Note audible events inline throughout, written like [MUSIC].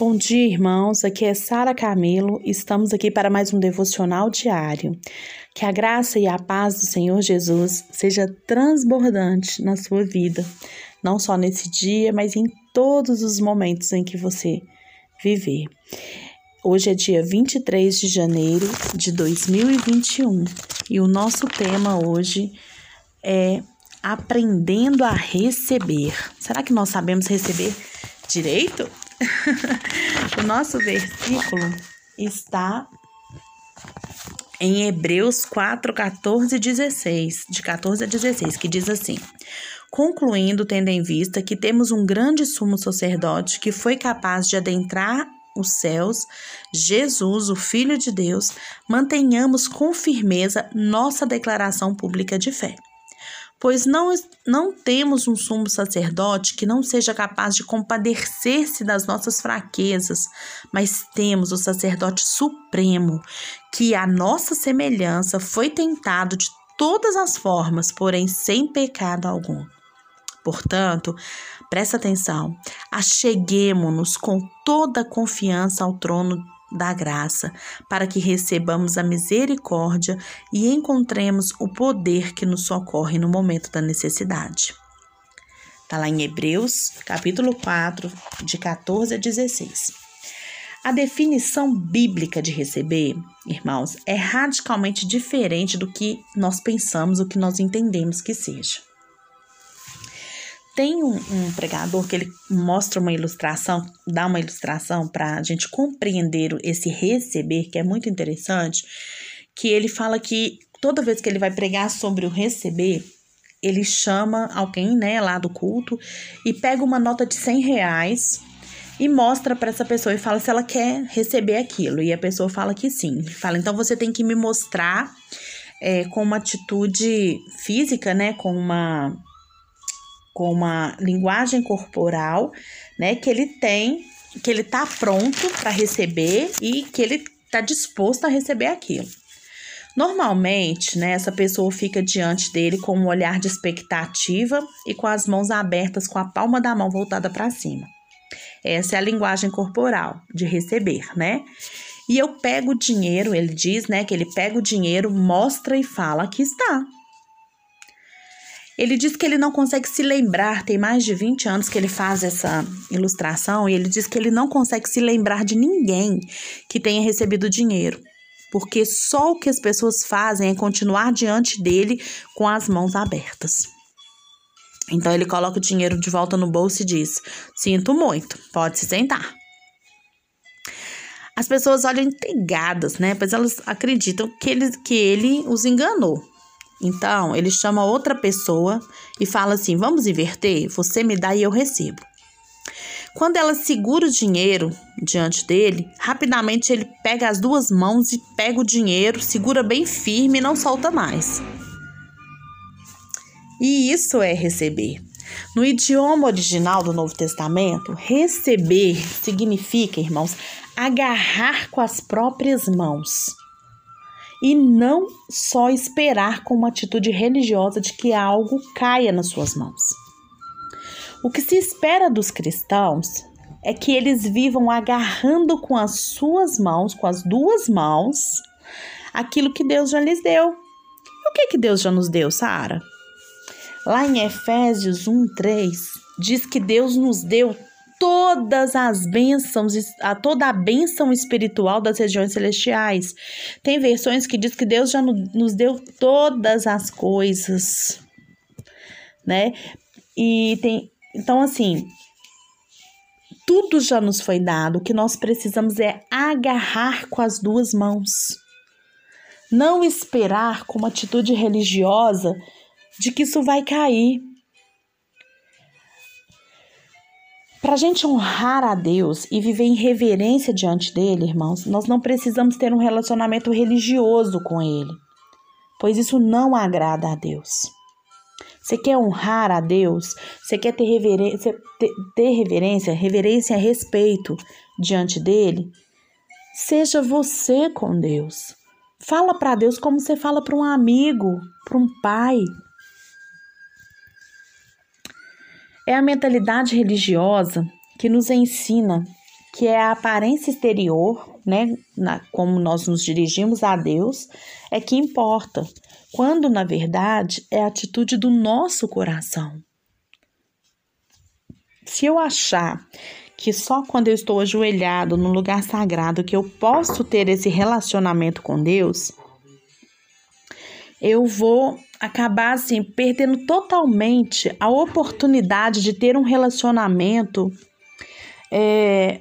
Bom dia, irmãos. Aqui é Sara Camilo. Estamos aqui para mais um devocional diário. Que a graça e a paz do Senhor Jesus seja transbordante na sua vida, não só nesse dia, mas em todos os momentos em que você viver. Hoje é dia 23 de janeiro de 2021 e o nosso tema hoje é aprendendo a receber. Será que nós sabemos receber direito? [LAUGHS] o nosso versículo está em Hebreus 4, 14 e 16, de 14 a 16, que diz assim: Concluindo, tendo em vista que temos um grande sumo sacerdote que foi capaz de adentrar os céus, Jesus, o Filho de Deus, mantenhamos com firmeza nossa declaração pública de fé pois não, não temos um sumo sacerdote que não seja capaz de compadecer-se das nossas fraquezas, mas temos o sacerdote supremo, que a nossa semelhança foi tentado de todas as formas, porém sem pecado algum. Portanto, presta atenção, acheguemo-nos com toda a confiança ao trono da graça, para que recebamos a misericórdia e encontremos o poder que nos socorre no momento da necessidade. Está lá em Hebreus, capítulo 4, de 14 a 16. A definição bíblica de receber, irmãos, é radicalmente diferente do que nós pensamos, o que nós entendemos que seja. Tem um, um, pregador que ele mostra uma ilustração, dá uma ilustração para a gente compreender esse receber, que é muito interessante, que ele fala que toda vez que ele vai pregar sobre o receber, ele chama alguém, né, lá do culto e pega uma nota de 100 reais e mostra para essa pessoa e fala se ela quer receber aquilo. E a pessoa fala que sim. Ele fala, então você tem que me mostrar é, com uma atitude física, né, com uma com uma linguagem corporal, né, que ele tem, que ele tá pronto para receber e que ele tá disposto a receber aquilo. Normalmente, né, essa pessoa fica diante dele com um olhar de expectativa e com as mãos abertas, com a palma da mão voltada para cima. Essa é a linguagem corporal de receber, né? E eu pego o dinheiro, ele diz, né, que ele pega o dinheiro, mostra e fala: aqui está, ele diz que ele não consegue se lembrar, tem mais de 20 anos que ele faz essa ilustração, e ele diz que ele não consegue se lembrar de ninguém que tenha recebido dinheiro, porque só o que as pessoas fazem é continuar diante dele com as mãos abertas. Então ele coloca o dinheiro de volta no bolso e diz: Sinto muito, pode se sentar. As pessoas olham intrigadas, né? Pois elas acreditam que ele, que ele os enganou. Então, ele chama outra pessoa e fala assim: vamos inverter? Você me dá e eu recebo. Quando ela segura o dinheiro diante dele, rapidamente ele pega as duas mãos e pega o dinheiro, segura bem firme e não solta mais. E isso é receber. No idioma original do Novo Testamento, receber significa, irmãos, agarrar com as próprias mãos e não só esperar com uma atitude religiosa de que algo caia nas suas mãos. O que se espera dos cristãos é que eles vivam agarrando com as suas mãos, com as duas mãos, aquilo que Deus já lhes deu. E o que, que Deus já nos deu, Sara? Lá em Efésios 1:3 diz que Deus nos deu todas as bênçãos, a toda a bênção espiritual das regiões celestiais. Tem versões que diz que Deus já nos deu todas as coisas, né? E tem, então assim, tudo já nos foi dado. O que nós precisamos é agarrar com as duas mãos. Não esperar com uma atitude religiosa de que isso vai cair. Para a gente honrar a Deus e viver em reverência diante dele, irmãos, nós não precisamos ter um relacionamento religioso com ele, pois isso não agrada a Deus. Você quer honrar a Deus? Você quer ter reverência, ter, reverência, reverência e respeito diante dele? Seja você com Deus. Fala para Deus como você fala para um amigo, para um pai, é a mentalidade religiosa que nos ensina que é a aparência exterior, né, na, como nós nos dirigimos a Deus, é que importa, quando na verdade é a atitude do nosso coração. Se eu achar que só quando eu estou ajoelhado no lugar sagrado que eu posso ter esse relacionamento com Deus, eu vou acabar assim perdendo totalmente a oportunidade de ter um relacionamento é,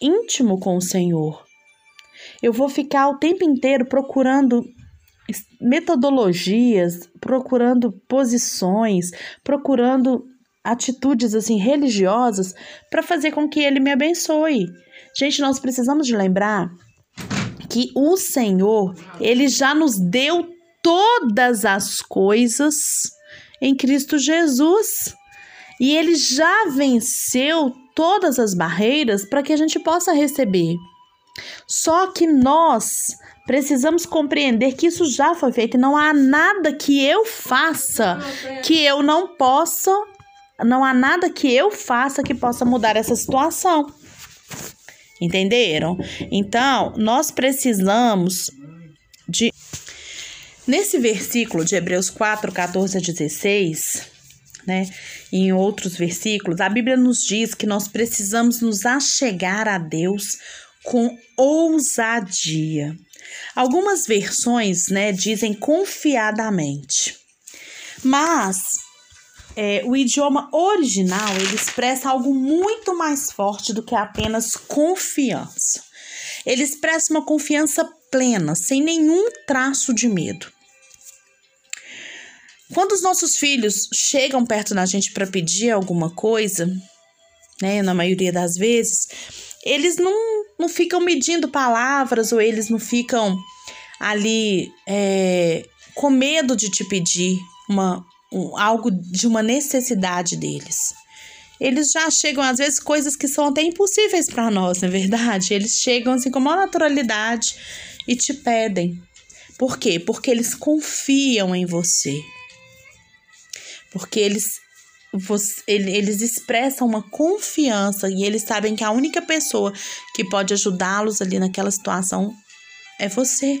íntimo com o Senhor. Eu vou ficar o tempo inteiro procurando metodologias, procurando posições, procurando atitudes assim religiosas para fazer com que ele me abençoe. Gente, nós precisamos de lembrar que o Senhor, ele já nos deu todas as coisas em Cristo Jesus. E ele já venceu todas as barreiras para que a gente possa receber. Só que nós precisamos compreender que isso já foi feito e não há nada que eu faça que eu não possa, não há nada que eu faça que possa mudar essa situação. Entenderam? Então, nós precisamos de Nesse versículo de Hebreus 4, 14 a 16, né, e em outros versículos, a Bíblia nos diz que nós precisamos nos achegar a Deus com ousadia. Algumas versões, né, dizem confiadamente. Mas é, o idioma original ele expressa algo muito mais forte do que apenas confiança. Ele expressa uma confiança plena, sem nenhum traço de medo. Quando os nossos filhos chegam perto da gente para pedir alguma coisa, né, na maioria das vezes, eles não, não ficam medindo palavras ou eles não ficam ali é, com medo de te pedir uma, um, algo de uma necessidade deles. Eles já chegam, às vezes, coisas que são até impossíveis para nós, não é verdade? Eles chegam assim com uma naturalidade e te pedem. Por quê? Porque eles confiam em você porque eles eles expressam uma confiança e eles sabem que a única pessoa que pode ajudá-los ali naquela situação é você.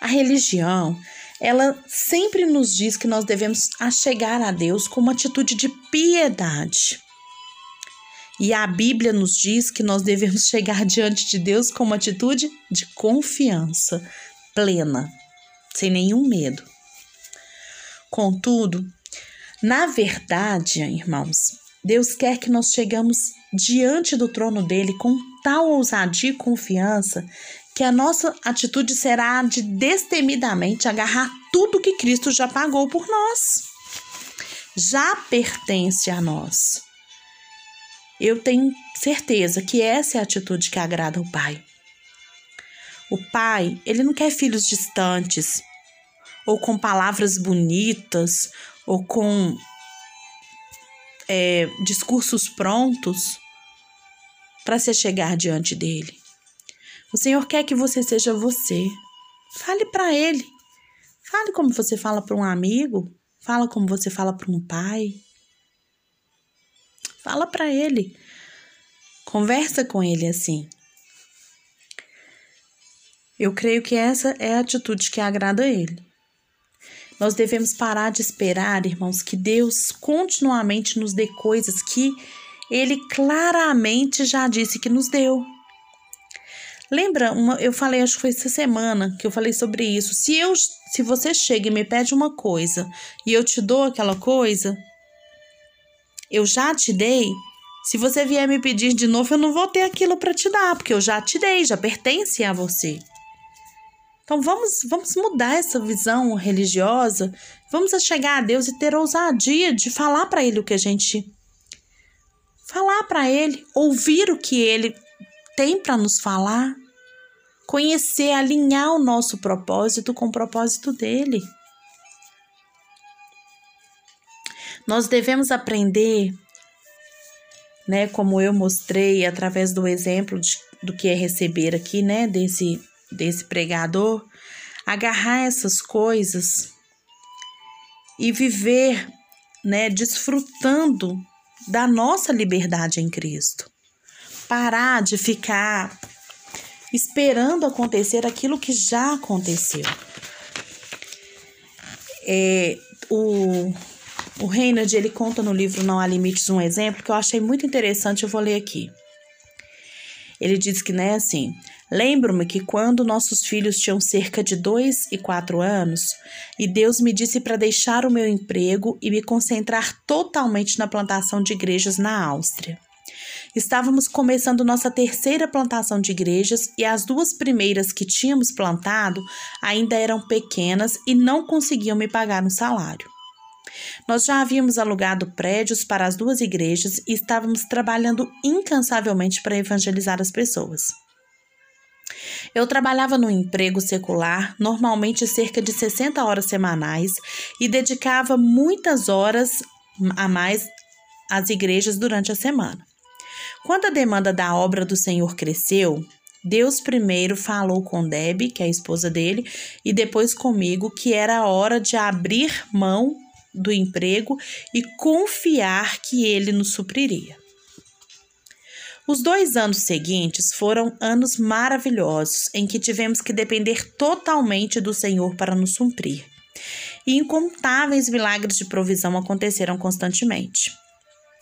A religião, ela sempre nos diz que nós devemos achegar a Deus com uma atitude de piedade. E a Bíblia nos diz que nós devemos [LAUGHS] chegar diante de Deus com uma atitude de confiança plena, sem nenhum medo. Contudo, na verdade, irmãos, Deus quer que nós chegamos diante do trono dele com tal ousadia e confiança que a nossa atitude será de destemidamente agarrar tudo que Cristo já pagou por nós. Já pertence a nós. Eu tenho certeza que essa é a atitude que agrada ao Pai. O Pai, ele não quer filhos distantes, ou com palavras bonitas, ou com é, discursos prontos para se chegar diante dele. O Senhor quer que você seja você. Fale para ele. Fale como você fala para um amigo. Fala como você fala para um pai. Fala para ele. Conversa com ele assim. Eu creio que essa é a atitude que agrada a ele. Nós devemos parar de esperar, irmãos, que Deus continuamente nos dê coisas que Ele claramente já disse que nos deu. Lembra, uma, eu falei, acho que foi essa semana que eu falei sobre isso. Se eu, se você chega e me pede uma coisa e eu te dou aquela coisa, eu já te dei. Se você vier me pedir de novo, eu não vou ter aquilo para te dar, porque eu já te dei, já pertence a você. Então vamos, vamos mudar essa visão religiosa, vamos chegar a Deus e ter ousadia de falar para Ele o que a gente. Falar para Ele, ouvir o que Ele tem para nos falar, conhecer, alinhar o nosso propósito com o propósito dele. Nós devemos aprender, né, como eu mostrei através do exemplo de, do que é receber aqui, né, desse desse pregador, agarrar essas coisas e viver, né, desfrutando da nossa liberdade em Cristo. Parar de ficar esperando acontecer aquilo que já aconteceu. É, o, o Reinhard, ele conta no livro Não Há Limites um exemplo que eu achei muito interessante, eu vou ler aqui. Ele diz que, né, assim, lembro-me que quando nossos filhos tinham cerca de dois e quatro anos, e Deus me disse para deixar o meu emprego e me concentrar totalmente na plantação de igrejas na Áustria. Estávamos começando nossa terceira plantação de igrejas e as duas primeiras que tínhamos plantado ainda eram pequenas e não conseguiam me pagar um salário. Nós já havíamos alugado prédios para as duas igrejas e estávamos trabalhando incansavelmente para evangelizar as pessoas. Eu trabalhava no emprego secular, normalmente cerca de 60 horas semanais, e dedicava muitas horas a mais às igrejas durante a semana. Quando a demanda da obra do Senhor cresceu, Deus primeiro falou com Deb, que é a esposa dele, e depois comigo que era hora de abrir mão do emprego e confiar que ele nos supriria. Os dois anos seguintes foram anos maravilhosos em que tivemos que depender totalmente do Senhor para nos suprir. E incontáveis milagres de provisão aconteceram constantemente.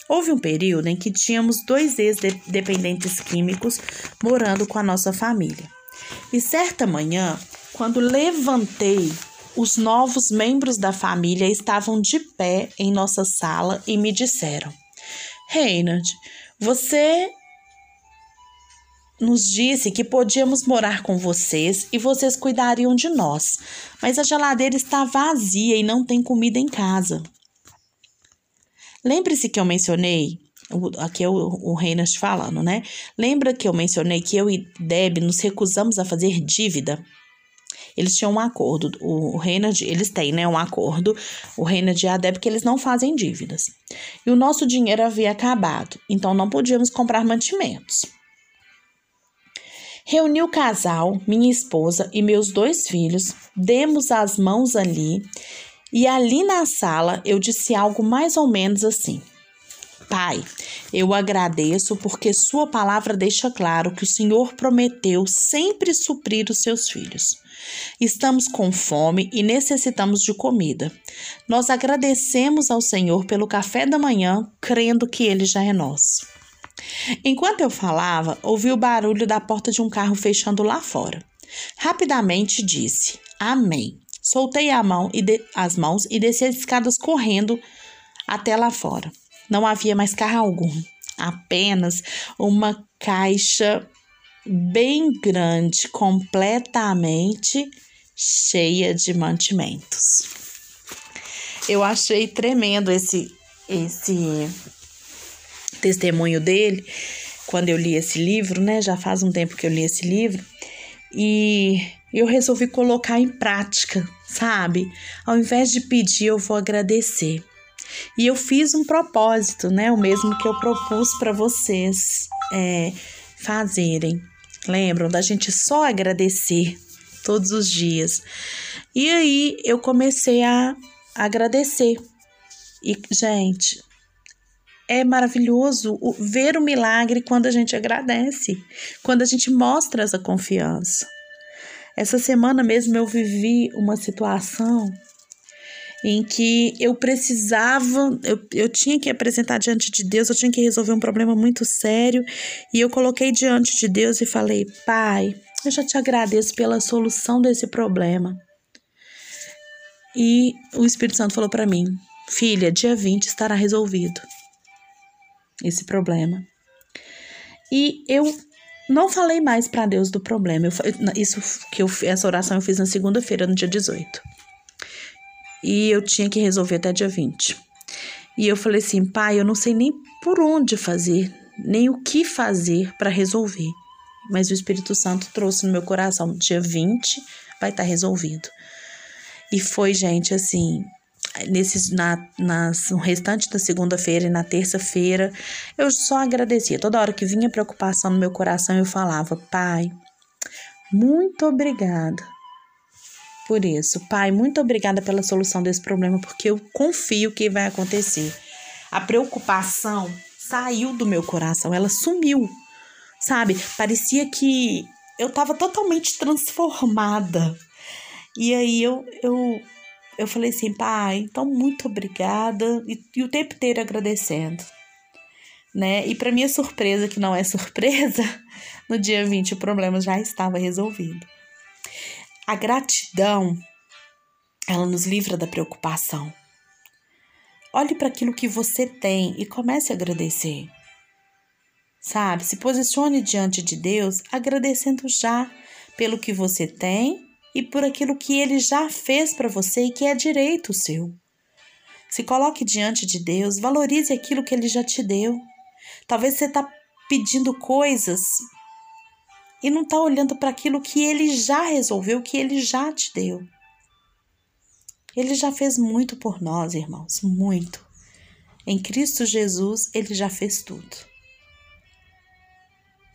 Houve um período em que tínhamos dois ex-dependentes químicos morando com a nossa família. E certa manhã, quando levantei os novos membros da família estavam de pé em nossa sala e me disseram: Reinhard, você nos disse que podíamos morar com vocês e vocês cuidariam de nós, mas a geladeira está vazia e não tem comida em casa. Lembre-se que eu mencionei, aqui é o, o Reinhard falando, né? Lembra que eu mencionei que eu e Deb nos recusamos a fazer dívida eles tinham um acordo, o Reinhard, eles têm, né, um acordo, o Reinhard e a Deb, que eles não fazem dívidas. E o nosso dinheiro havia acabado, então não podíamos comprar mantimentos. Reuni o casal, minha esposa e meus dois filhos, demos as mãos ali, e ali na sala eu disse algo mais ou menos assim: Pai, eu agradeço porque Sua palavra deixa claro que o Senhor prometeu sempre suprir os seus filhos. Estamos com fome e necessitamos de comida. Nós agradecemos ao Senhor pelo café da manhã, crendo que ele já é nosso. Enquanto eu falava, ouvi o barulho da porta de um carro fechando lá fora. Rapidamente disse: Amém. Soltei a mão e de, as mãos e desci as escadas correndo até lá fora. Não havia mais carro algum, apenas uma caixa bem grande, completamente cheia de mantimentos. Eu achei tremendo esse esse testemunho dele quando eu li esse livro, né? Já faz um tempo que eu li esse livro e eu resolvi colocar em prática, sabe? Ao invés de pedir, eu vou agradecer. E eu fiz um propósito, né? O mesmo que eu propus para vocês é, fazerem. Lembram da gente só agradecer todos os dias. E aí eu comecei a agradecer. E, gente, é maravilhoso ver o milagre quando a gente agradece, quando a gente mostra essa confiança. Essa semana mesmo eu vivi uma situação em que eu precisava, eu, eu tinha que apresentar diante de Deus, eu tinha que resolver um problema muito sério, e eu coloquei diante de Deus e falei: Pai, eu já te agradeço pela solução desse problema. E o Espírito Santo falou para mim: Filha, dia 20 estará resolvido esse problema. E eu não falei mais para Deus do problema. Eu, isso que eu essa oração eu fiz na segunda-feira, no dia 18 e eu tinha que resolver até dia 20. E eu falei assim, pai, eu não sei nem por onde fazer, nem o que fazer para resolver. Mas o Espírito Santo trouxe no meu coração, dia 20 vai estar tá resolvido. E foi, gente, assim, nesses, na, nas, no restante da segunda-feira e na terça-feira, eu só agradecia. Toda hora que vinha preocupação no meu coração, eu falava, pai, muito obrigada por isso. Pai, muito obrigada pela solução desse problema, porque eu confio que vai acontecer. A preocupação saiu do meu coração, ela sumiu. Sabe? Parecia que eu estava totalmente transformada. E aí eu, eu, eu falei assim, pai, então muito obrigada. E, e o tempo inteiro agradecendo. Né? E para minha surpresa, que não é surpresa, [LAUGHS] no dia 20 o problema já estava resolvido. A gratidão, ela nos livra da preocupação. Olhe para aquilo que você tem e comece a agradecer. Sabe? Se posicione diante de Deus agradecendo já pelo que você tem e por aquilo que ele já fez para você e que é direito seu. Se coloque diante de Deus, valorize aquilo que ele já te deu. Talvez você está pedindo coisas e não está olhando para aquilo que ele já resolveu, que ele já te deu. Ele já fez muito por nós, irmãos, muito. Em Cristo Jesus, ele já fez tudo.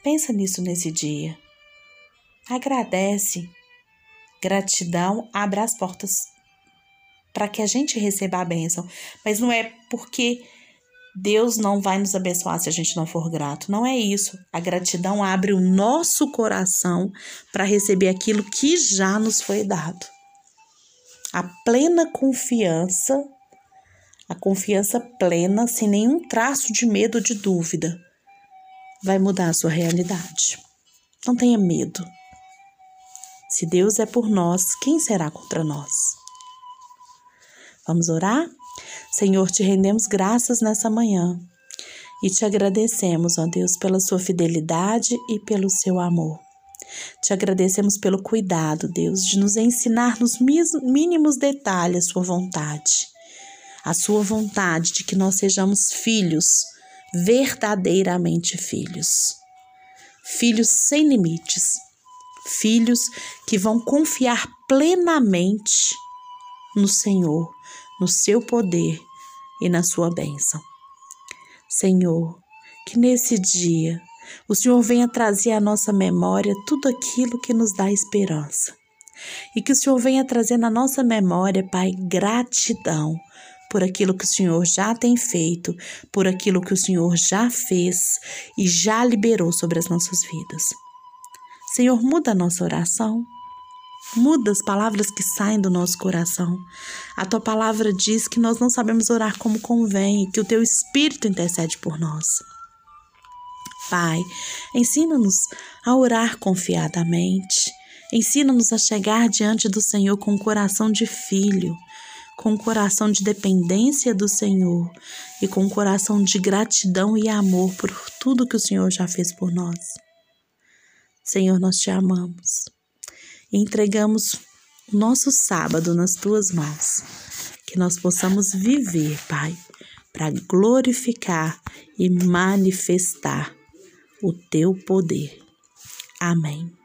Pensa nisso nesse dia. Agradece. Gratidão abre as portas para que a gente receba a bênção. Mas não é porque Deus não vai nos abençoar se a gente não for grato. Não é isso. A gratidão abre o nosso coração para receber aquilo que já nos foi dado. A plena confiança, a confiança plena, sem nenhum traço de medo ou de dúvida vai mudar a sua realidade. Não tenha medo. Se Deus é por nós, quem será contra nós? Vamos orar? Senhor, te rendemos graças nessa manhã e te agradecemos, ó Deus, pela sua fidelidade e pelo seu amor. Te agradecemos pelo cuidado, Deus, de nos ensinar nos mínimos detalhes a sua vontade. A sua vontade de que nós sejamos filhos verdadeiramente filhos. Filhos sem limites, filhos que vão confiar plenamente no Senhor, no seu poder e na sua bênção. Senhor, que nesse dia o Senhor venha trazer à nossa memória tudo aquilo que nos dá esperança. E que o Senhor venha trazer na nossa memória, Pai, gratidão por aquilo que o Senhor já tem feito, por aquilo que o Senhor já fez e já liberou sobre as nossas vidas. Senhor, muda a nossa oração. Muda as palavras que saem do nosso coração. A tua palavra diz que nós não sabemos orar como convém que o teu Espírito intercede por nós. Pai, ensina-nos a orar confiadamente. Ensina-nos a chegar diante do Senhor com o coração de filho, com um coração de dependência do Senhor e com um coração de gratidão e amor por tudo que o Senhor já fez por nós. Senhor, nós te amamos entregamos o nosso sábado nas tuas mãos. Que nós possamos viver, Pai, para glorificar e manifestar o teu poder. Amém.